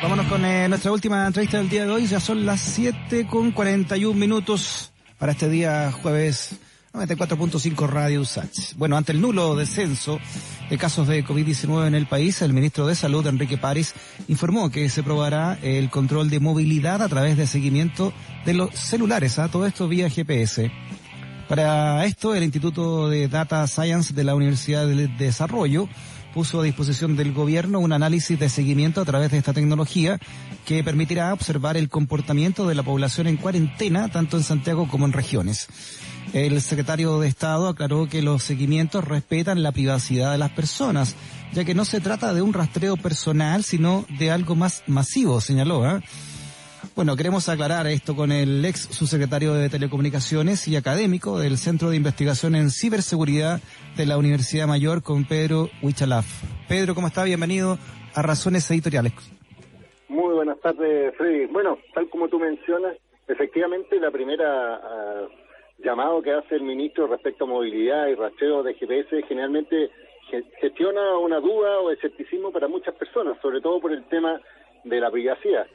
Vámonos con eh, nuestra última entrevista del día de hoy. Ya son las 7 con 41 minutos para este día jueves 94.5 Radio Sachs. Bueno, ante el nulo descenso de casos de COVID-19 en el país, el ministro de Salud, Enrique París, informó que se probará el control de movilidad a través de seguimiento de los celulares, todo esto vía GPS. Para esto, el Instituto de Data Science de la Universidad de Desarrollo puso a disposición del gobierno un análisis de seguimiento a través de esta tecnología que permitirá observar el comportamiento de la población en cuarentena, tanto en Santiago como en regiones. El secretario de Estado aclaró que los seguimientos respetan la privacidad de las personas, ya que no se trata de un rastreo personal, sino de algo más masivo, señaló. ¿eh? Bueno, queremos aclarar esto con el ex subsecretario de Telecomunicaciones y académico del Centro de Investigación en Ciberseguridad de la Universidad Mayor, con Pedro Huichalaf. Pedro, ¿cómo está? Bienvenido a Razones Editoriales. Muy buenas tardes, Freddy. Bueno, tal como tú mencionas, efectivamente la primera uh, llamado que hace el ministro respecto a movilidad y rastreo de GPS generalmente gestiona una duda o escepticismo para muchas personas, sobre todo por el tema de la privacidad.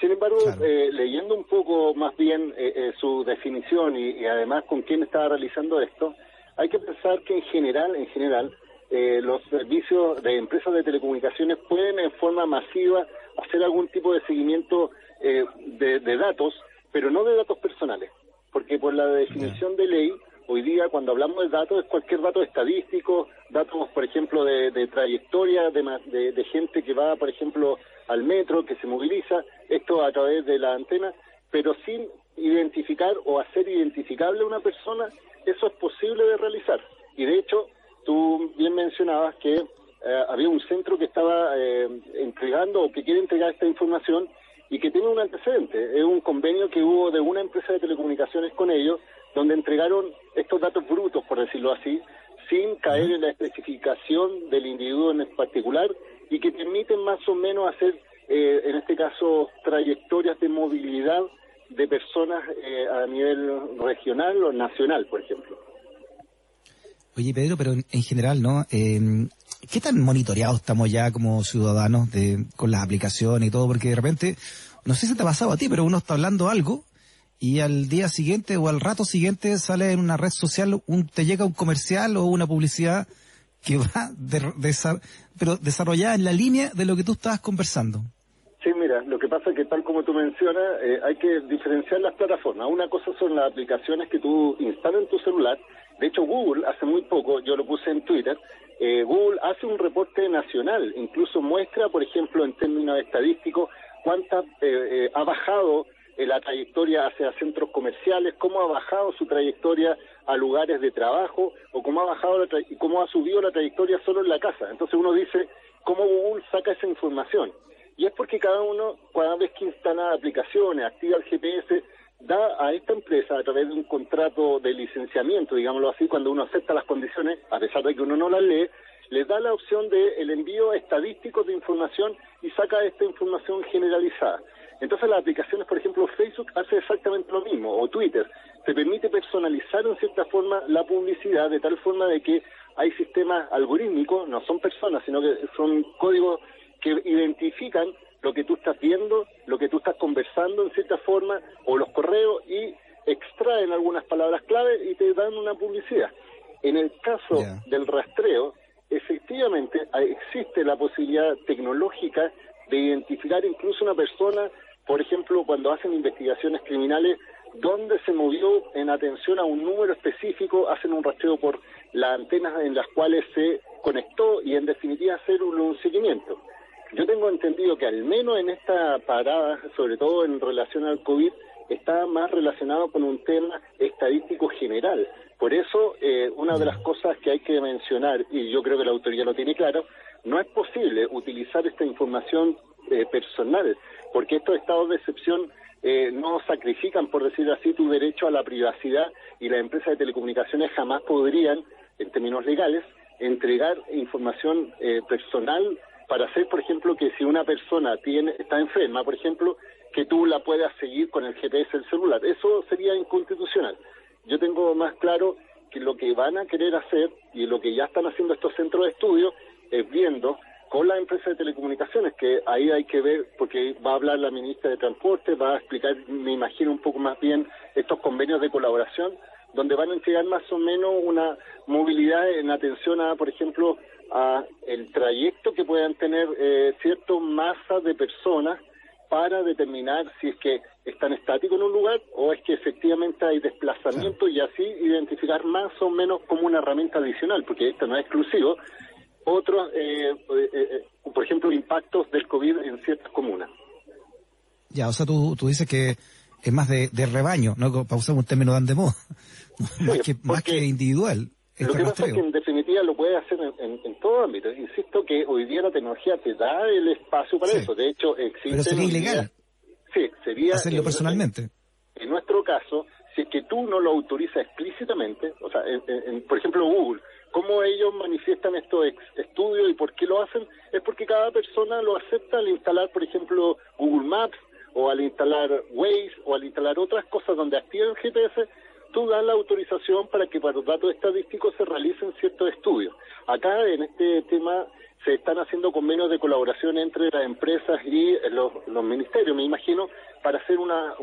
Sin embargo, eh, leyendo un poco más bien eh, eh, su definición y, además con quién estaba realizando esto, hay que pensar que en general, en general, los servicios de empresas de telecomunicaciones pueden en forma masiva hacer algún tipo de seguimiento de, datos, pero no de datos personales, porque por la definición de ley hoy día cuando hablamos de datos es cualquier dato estadístico, datos, por ejemplo, de, trayectoria de, de, gente que va, por ejemplo, al metro, que se moviliza, esto a través de la antena, pero sin identificar o hacer identificable a una persona, eso es posible de realizar. Y de hecho, tú bien mencionabas que eh, había un centro que estaba eh, entregando o que quiere entregar esta información y que tiene un antecedente. Es un convenio que hubo de una empresa de telecomunicaciones con ellos, donde entregaron estos datos brutos, por decirlo así, sin caer en la especificación del individuo en particular y que permiten más o menos hacer, eh, en este caso, trayectorias de movilidad de personas eh, a nivel regional o nacional, por ejemplo. Oye, Pedro, pero en, general, ¿no? Eh, ¿Qué tan monitoreados estamos ya como ciudadanos de, con las aplicaciones y todo? Porque de repente, no sé si te ha pasado a ti, pero uno está hablando algo y al día siguiente o al rato siguiente sale en una red social, un, te llega un comercial o una publicidad que va de, pero desarrollada en la línea de lo que tú estabas conversando. Sí, mira, lo que pasa es que tal como tú mencionas, eh, hay que diferenciar las plataformas. Una cosa son las aplicaciones que tú instalas en tu celular. De hecho, Google hace muy poco, yo lo puse en Twitter, eh, Google hace un reporte nacional, incluso muestra, por ejemplo, en términos estadísticos, cuánta eh, ha bajado la trayectoria hacia centros comerciales, cómo ha bajado su trayectoria a lugares de trabajo o cómo ha bajado la cómo ha subido la trayectoria solo en la casa. Entonces uno dice, ¿cómo Google saca esa información? Y es porque cada uno, cada vez que instala aplicaciones, activa el GPS, da a esta empresa, a través de un contrato de licenciamiento, digámoslo así, cuando uno acepta las condiciones, a pesar de que uno no las lee, le da la opción de el envío estadístico de información y saca esta información generalizada. Entonces las aplicaciones, por ejemplo, Facebook hace exactamente lo mismo, o Twitter, te permite personalizar en cierta forma la publicidad de tal forma de que hay sistemas algorítmicos, no son personas, sino que son códigos que identifican lo que tú estás viendo, lo que tú estás conversando en cierta forma, o los correos, y extraen algunas palabras clave y te dan una publicidad. En el caso del rastreo, efectivamente existe la posibilidad tecnológica de identificar incluso una persona por ejemplo, cuando hacen investigaciones criminales, donde se movió en atención a un número específico, hacen un rastreo por las antenas en las cuales se conectó y en definitiva hacer un, seguimiento. Yo tengo entendido que al menos en esta parada, sobre todo en relación al COVID, está más relacionado con un tema estadístico general. Por eso, eh, una de las cosas que hay que mencionar, y yo creo que la autoridad lo tiene claro, no es posible utilizar esta información eh, personal porque estos estados de excepción eh, no sacrifican, por decir así, tu derecho a la privacidad y las empresas de telecomunicaciones jamás podrían, en términos legales, entregar información eh, personal para hacer, por ejemplo, que si una persona tiene está enferma, por ejemplo, que tú la puedas seguir con el GPS del celular. Eso sería inconstitucional. Yo tengo más claro que lo que van a querer hacer y lo que ya están haciendo estos centros de estudio es viendo con la empresa de telecomunicaciones, que ahí hay que ver, porque va a hablar la ministra de Transporte, va a explicar, me imagino, un poco más bien estos convenios de colaboración, donde van a entregar más o menos una movilidad en atención a, por ejemplo, a el trayecto que puedan tener eh, ciertas masas de personas para determinar si es que están estáticos en un lugar o es que efectivamente hay desplazamiento y así identificar más o menos como una herramienta adicional, porque esto no es exclusivo, otros, eh, eh, eh, por ejemplo, impactos del COVID en ciertas comunas. Ya, o sea, tú, tú dices que es más de, rebaño, ¿no? Para usar un término tan de moda, más, que, más que individual. Lo que pasa es que en definitiva lo puedes hacer en, en, todo ámbito. Insisto que hoy día la tecnología te da el espacio para eso. De hecho, existe... Pero sería ilegal. sí, sería... Hacerlo personalmente. En, nuestro caso, si es que tú no lo autorizas explícitamente, o sea, por ejemplo Google, cómo ellos manifiestan estos estudios y por qué lo hacen, es porque cada persona lo acepta al instalar, por ejemplo, Google Maps o al instalar Waze o al instalar otras cosas donde activan GPS, tú das la autorización para que para los datos estadísticos se realicen ciertos estudios. Acá en este tema se están haciendo convenios de colaboración entre las empresas y los, ministerios, me imagino, para hacer una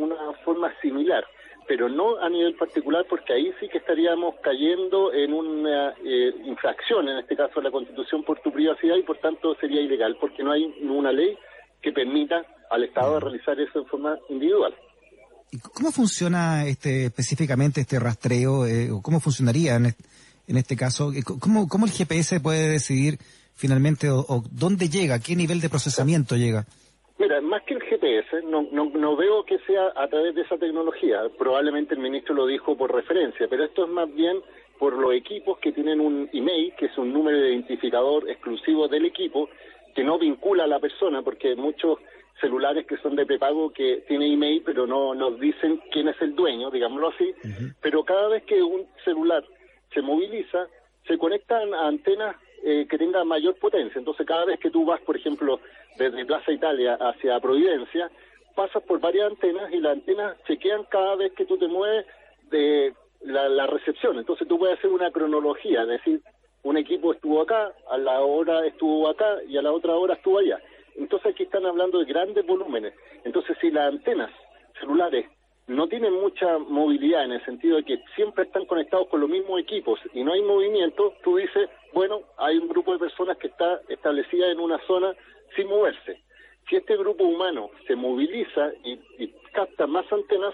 forma similar, pero no a nivel particular porque ahí sí que estaríamos cayendo en una eh, infracción, en este caso la Constitución por tu privacidad y por tanto sería ilegal porque no hay una ley que permita al Estado realizar eso en forma individual. ¿Cómo funciona este específicamente este rastreo? Eh, ¿Cómo funcionaría en, este caso? Eh, ¿Cómo, ¿Cómo, el GPS puede decidir finalmente o, dónde llega, qué nivel de procesamiento llega? Mira, más que el GPS, no, no, no, veo que sea a través de esa tecnología. Probablemente el ministro lo dijo por referencia, pero esto es más bien por los equipos que tienen un email, que es un número de identificador exclusivo del equipo, que no vincula a la persona, porque muchos celulares que son de prepago que tienen email pero no nos dicen quién es el dueño, digámoslo así, pero cada vez que un celular se moviliza, se conectan a antenas eh, que tengan mayor potencia. Entonces cada vez que tú vas, por ejemplo, desde Plaza Italia hacia Providencia, pasas por varias antenas y las antenas chequean cada vez que tú te mueves de la, la recepción. Entonces tú puedes hacer una cronología, es decir, un equipo estuvo acá, a la hora estuvo acá y a la otra hora estuvo allá. Entonces aquí están hablando de grandes volúmenes. Entonces si las antenas celulares no tienen mucha movilidad en el sentido de que siempre están conectados con los mismos equipos y no hay movimiento, tú dices, bueno, hay un grupo de personas que está establecida en una zona sin moverse. Si este grupo humano se moviliza y, y capta más antenas,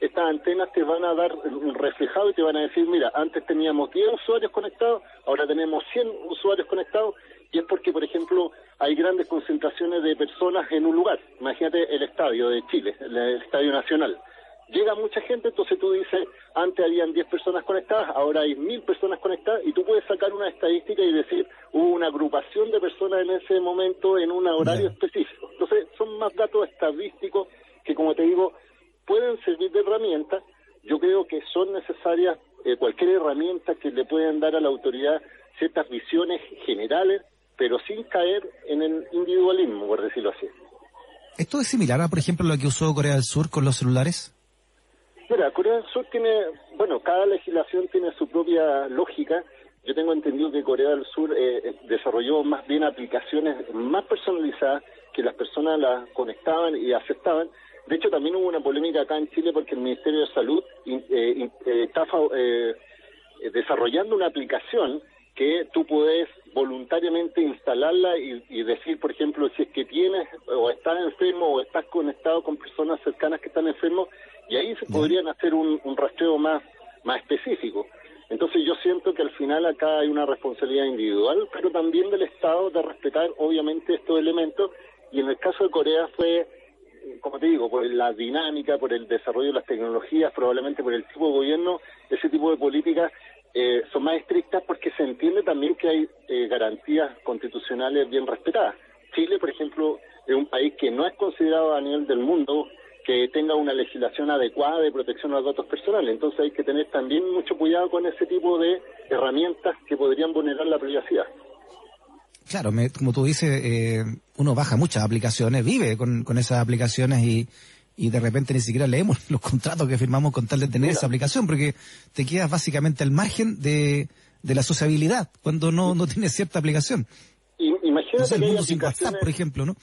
estas antenas te van a dar un reflejado y te van a decir, mira, antes teníamos 10 usuarios conectados, ahora tenemos 100 usuarios conectados y es porque, por ejemplo, hay grandes concentraciones de personas en un lugar. Imagínate el estadio de Chile, el estadio nacional. Llega mucha gente, entonces tú dices, antes habían 10 personas conectadas, ahora hay 1000 personas conectadas, y tú puedes sacar una estadística y decir, hubo una agrupación de personas en ese momento en un horario específico. Entonces, son más datos estadísticos que, como te digo, pueden servir de herramienta. Yo creo que son necesarias eh, cualquier herramienta que le puedan dar a la autoridad ciertas visiones generales pero sin caer en el individualismo, por decirlo así. ¿Esto es similar a, por ejemplo, lo que usó Corea del Sur con los celulares? Mira, Corea del Sur tiene, bueno, cada legislación tiene su propia lógica. Yo tengo entendido que Corea del Sur eh, eh, desarrolló más bien aplicaciones más personalizadas que las personas las conectaban y aceptaban. De hecho, también hubo una polémica acá en Chile porque el Ministerio de Salud eh, está desarrollando una aplicación que tú puedes voluntariamente instalarla y, decir, por ejemplo, si es que tienes o estás enfermo o estás conectado con personas cercanas que están enfermos, y ahí se podrían hacer un, rastreo más, más específico. Entonces yo siento que al final acá hay una responsabilidad individual, pero también del Estado de respetar obviamente estos elementos, y en el caso de Corea fue como te digo, por la dinámica, por el desarrollo de las tecnologías, probablemente por el tipo de gobierno, ese tipo de políticas eh, son más estrictas porque se entiende también que hay eh, garantías constitucionales bien respetadas. Chile, por ejemplo, es un país que no es considerado a nivel del mundo que tenga una legislación adecuada de protección a los datos personales. Entonces hay que tener también mucho cuidado con ese tipo de herramientas que podrían vulnerar la privacidad. Claro, como tú dices, eh, uno baja muchas aplicaciones, vive con, con esas aplicaciones y, y de repente ni siquiera leemos los contratos que firmamos con tal de tener esa aplicación, porque te quedas básicamente al margen de, de la sociabilidad cuando no, no tienes cierta aplicación. Y, imagínate que hay aplicaciones... por ejemplo, ¿no?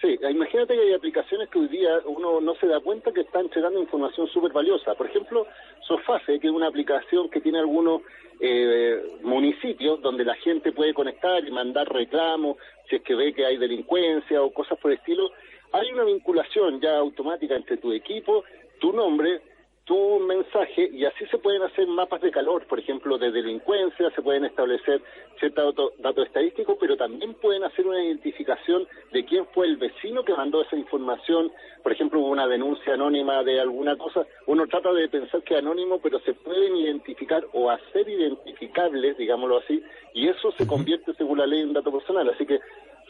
Sí, imagínate que hay aplicaciones que hoy día uno no se da cuenta que están entregando información súper valiosa. Por ejemplo, Soface, que es una aplicación que tiene algunos eh, municipios donde la gente puede conectar y mandar reclamos si es que ve que hay delincuencia o cosas por el estilo. Hay una vinculación ya automática entre tu equipo, tu nombre, tu mensaje y así se pueden hacer mapas de calor, por ejemplo, de delincuencia, se pueden establecer ciertos datos estadísticos, pero también pueden hacer una identificación de quién fue el vecino que mandó esa información, por ejemplo, una denuncia anónima de alguna cosa, uno trata de pensar que es anónimo, pero se pueden identificar o hacer identificables, digámoslo así, y eso se convierte según la ley en dato personal, así que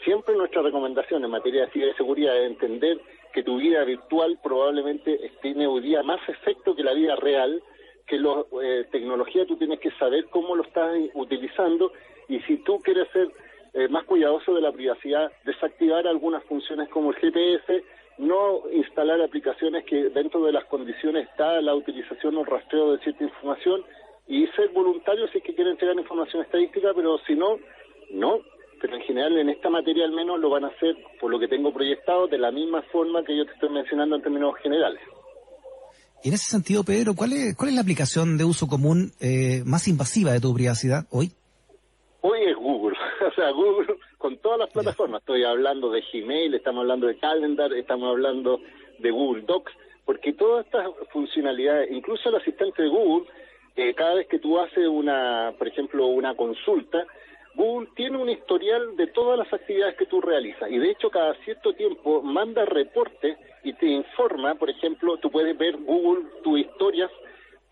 siempre nuestra recomendación en materia de ciberseguridad es entender que tu vida virtual probablemente tiene hoy día más efecto que la vida real, que la eh, tecnología tú tienes que saber cómo lo estás utilizando y si tú quieres ser eh, más cuidadoso de la privacidad, desactivar algunas funciones como el GPS, no instalar aplicaciones que dentro de las condiciones está la utilización o rastreo de cierta información y ser voluntario si es que quieren entregar información estadística, pero si no, no, pero en general en esta materia al menos lo van a hacer, por lo que tengo proyectado, de la misma forma que yo te estoy mencionando en términos generales. Y en ese sentido, Pedro, ¿cuál es, cuál es la aplicación de uso común eh, más invasiva de tu privacidad hoy? Hoy es Google, o sea, Google con todas las plataformas. Estoy hablando de Gmail, estamos hablando de Calendar, estamos hablando de Google Docs, porque todas estas funcionalidades, incluso el asistente de Google, eh, cada vez que tú haces una, por ejemplo, una consulta, Google tiene un historial de todas las actividades que tú realizas y de hecho cada cierto tiempo manda reportes y te informa, por ejemplo, tú puedes ver Google tus historias,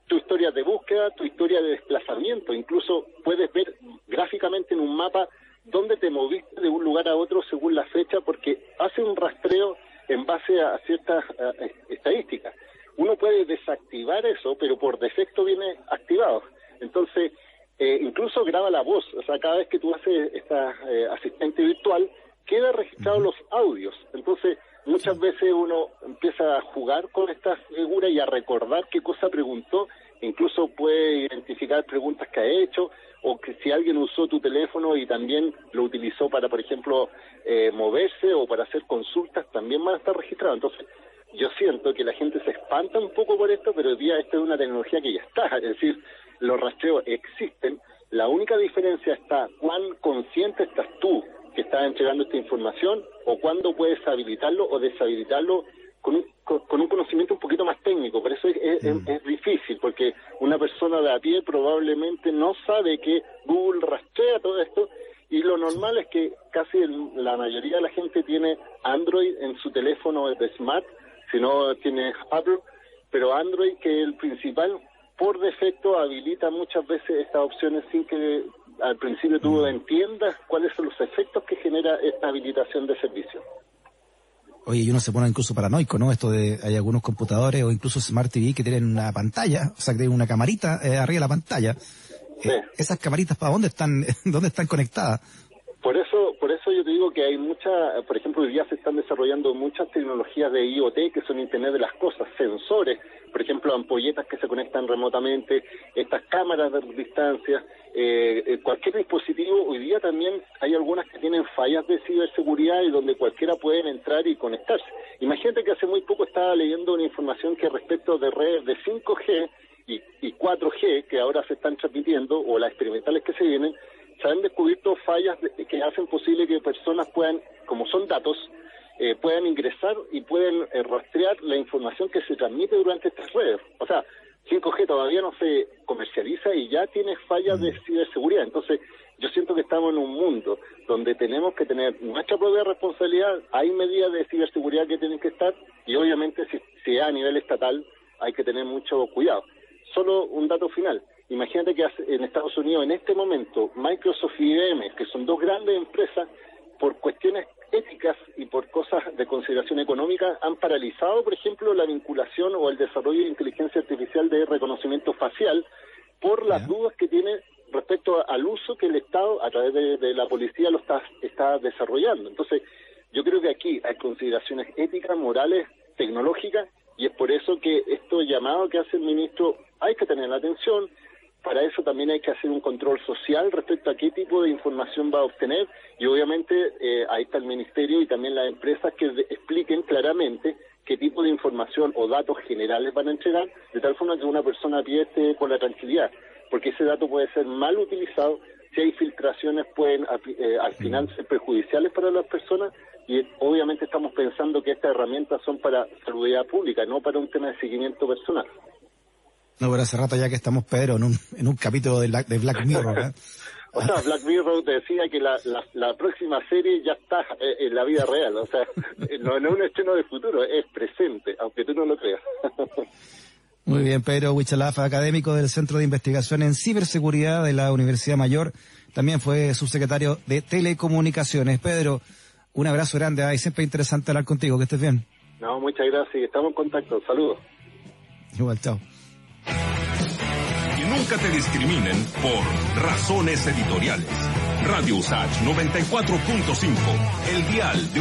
tu historia de búsqueda, tu historia de desplazamiento, incluso puedes ver gráficamente en un mapa dónde te moviste de un lugar a otro según la fecha porque hace un rastreo en base a ciertas estadísticas. Uno puede desactivar eso, pero por defecto viene activado. Entonces, eh, incluso graba la voz, o sea, cada vez que tú haces esta eh, asistente virtual, queda registrado los audios. Entonces, muchas veces uno empieza a jugar con esta figura y a recordar qué cosa preguntó, incluso puede identificar preguntas que ha hecho, o que si alguien usó tu teléfono y también lo utilizó para, por ejemplo, eh, moverse o para hacer consultas, también van a estar registrados. Entonces, yo siento que la gente se espanta un poco por esto, pero hoy día esta es una tecnología que ya está, es decir, los rastreos existen, la única diferencia está cuán consciente estás tú que estás entregando esta información o cuándo puedes habilitarlo o deshabilitarlo con un, con, un conocimiento un poquito más técnico. Por eso es, mm. es, difícil, porque una persona de a pie probablemente no sabe que Google rastrea todo esto y lo normal es que casi la mayoría de la gente tiene Android en su teléfono de smart, si no tiene Apple, pero Android que es el principal por defecto habilita muchas veces estas opciones sin que al principio tú mm. entiendas cuáles son los efectos que genera esta habilitación de servicio. Oye, y uno se pone incluso paranoico, ¿no? Esto de, hay algunos computadores o incluso Smart TV que tienen una pantalla, o sea, que tienen una camarita eh, arriba de la pantalla. Eh, esas camaritas, ¿para dónde están, dónde están conectadas? Yo te digo que hay mucha, por ejemplo, hoy día se están desarrollando muchas tecnologías de IoT que son Internet de las cosas, sensores, por ejemplo, ampolletas que se conectan remotamente, estas cámaras de distancia, eh, eh, cualquier dispositivo. Hoy día también hay algunas que tienen fallas de ciberseguridad y donde cualquiera puede entrar y conectarse. Imagínate que hace muy poco estaba leyendo una información que respecto de redes de 5G y, y 4G que ahora se están transmitiendo o las experimentales que se vienen, se han descubierto fallas que hacen posible que personas puedan, como son datos, eh, puedan ingresar y pueden eh, rastrear la información que se transmite durante estas redes. O sea, 5G todavía no se comercializa y ya tiene fallas de mm. ciberseguridad. Entonces, yo siento que estamos en un mundo donde tenemos que tener nuestra propia responsabilidad, hay medidas de ciberseguridad que tienen que estar y obviamente si, si es a nivel estatal hay que tener mucho cuidado. Solo un dato final. Imagínate que en Estados Unidos en este momento Microsoft y IBM, que son dos grandes empresas, por cuestiones éticas y por cosas de consideración económica, han paralizado, por ejemplo, la vinculación o el desarrollo de inteligencia artificial de reconocimiento facial por las dudas que tiene respecto al uso que el Estado, a través de, la policía, lo está, está desarrollando. Entonces, yo creo que aquí hay consideraciones éticas, morales, tecnológicas, y es por eso que esto llamado que hace el ministro hay que tener la atención, para eso también hay que hacer un control social respecto a qué tipo de información va a obtener y obviamente eh, ahí está el ministerio y también las empresas que expliquen claramente qué tipo de información o datos generales van a entregar, de tal forma que una persona esté con la tranquilidad, porque ese dato puede ser mal utilizado, si hay filtraciones pueden eh, al final ser perjudiciales para las personas y obviamente estamos pensando que estas herramientas son para seguridad pública, no para un tema de seguimiento personal. No, pero hace rato ya que estamos, Pedro, en un, en un capítulo de, de Black Mirror. ¿eh? o sea, Black Mirror te decía que la, la, próxima serie ya está eh, en la vida real. O sea, no, es un estreno de futuro, es presente, aunque tú no lo creas. Muy bien, Pedro Huichalaf, académico del Centro de Investigación en Ciberseguridad de la Universidad Mayor. También fue subsecretario de Telecomunicaciones. Pedro, un abrazo grande. Ay, siempre interesante hablar contigo. Que estés bien. No, muchas gracias. Estamos en contacto. Saludos. Igual, chao nunca te discriminen por razones editoriales. Radio Usach 94.5, el dial de